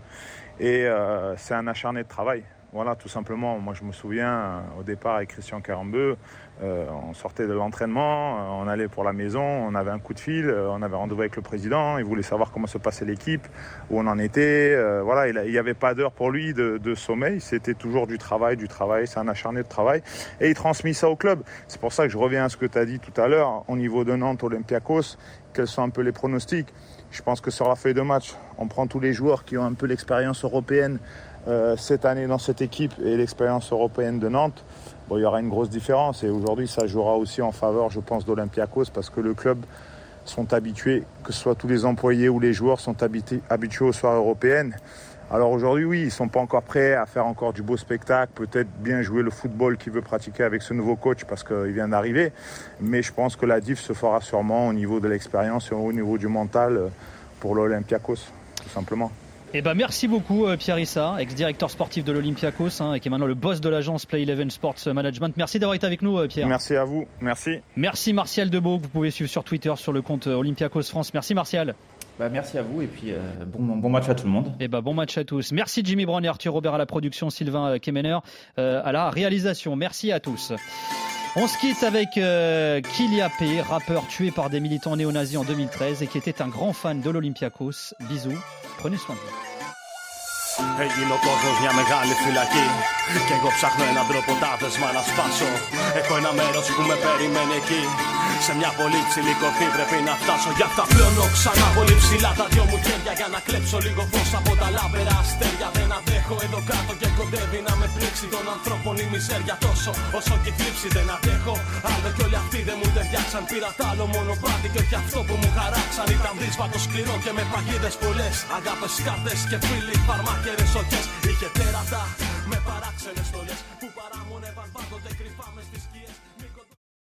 Et euh, c'est un acharné de travail. Voilà, tout simplement. Moi, je me souviens au départ avec Christian Carambeu, euh, on sortait de l'entraînement, euh, on allait pour la maison, on avait un coup de fil, euh, on avait rendez-vous avec le président, il voulait savoir comment se passait l'équipe, où on en était. voilà, il n'y avait pas d'heure pour lui de, sommeil, c'était toujours du travail, du travail, c'est un acharné de travail. Et il transmet ça au club. C'est pour ça que je reviens à ce que tu as dit tout à l'heure, au niveau de Nantes, Olympiakos, quels sont un peu les pronostics? Je pense que sur la feuille de match, on prend tous les joueurs qui ont un peu l'expérience européenne cette année dans cette équipe et l'expérience européenne de Nantes il y aura une grosse différence et aujourd'hui ça jouera aussi en faveur, je pense, d'Olympiakos parce que le club sont habitués, que ce soit tous les employés ou les joueurs, sont habitués, aux soirées européennes. Alors aujourd'hui, oui, ils ne sont pas encore prêts à faire encore du beau spectacle, peut-être bien jouer le football qu'ils veut pratiquer avec ce nouveau coach parce qu'il vient d'arriver. Mais je pense que la diff se fera sûrement au niveau de l'expérience et au niveau du mental pour l'Olympiakos, tout simplement. Eh ben merci beaucoup euh, Pierre Issa, ex-directeur sportif de l'Olympiakos hein, et qui est maintenant le boss de l'agence Play Eleven Sports Management. Merci d'avoir été avec nous euh, Pierre. Merci à vous, merci. Merci Martial Debeau, que vous pouvez suivre sur Twitter sur le compte euh, Olympiakos France. Merci Martial. Bah, merci à vous et puis bon, bon, match à tout le monde. Et eh ben, bon match à tous. Merci Jimmy Brown et Arthur Robert à la production, Sylvain Kemener à la réalisation. Merci à tous. On se quitte avec euh, P, rappeur tué par des militants néo-nazis en 2013 et qui était un grand fan de l'Olympiakos. Bisous, prenez soin de vous. Έγινε ο κόσμο μια μεγάλη φυλακή. Κι εγώ ψάχνω έναν τρόπο τάδεσμα να σπάσω. Έχω ένα μέρο που με περιμένει εκεί. Σε μια πολύ ψηλή κορφή πρέπει να φτάσω. Γι' αυτά πλώνω ξανά πολύ ψηλά τα δυο μου χέρια. Για να κλέψω λίγο φω από τα λάβερα αστέρια. Δεν Αντέχω εδώ κάτω και κοντεύει να με πλήξει. Των ανθρώπων η μιζέρια τόσο όσο και θλίψη δεν αντέχω. Άλλο κι όλοι αυτοί δεν μου ταιριάξαν. Πήρα τ' άλλο μονοπάτι και όχι αυτό που μου χαράξαν. Ήταν δύσβατο σκληρό και με παγίδες πολλές. Αγάπες, κάρτες και φίλοι φαρμάκερες οχέ. Είχε τέρατα με παράξενες στολές που παραμονεύαν πάντοτε κρυφά με στι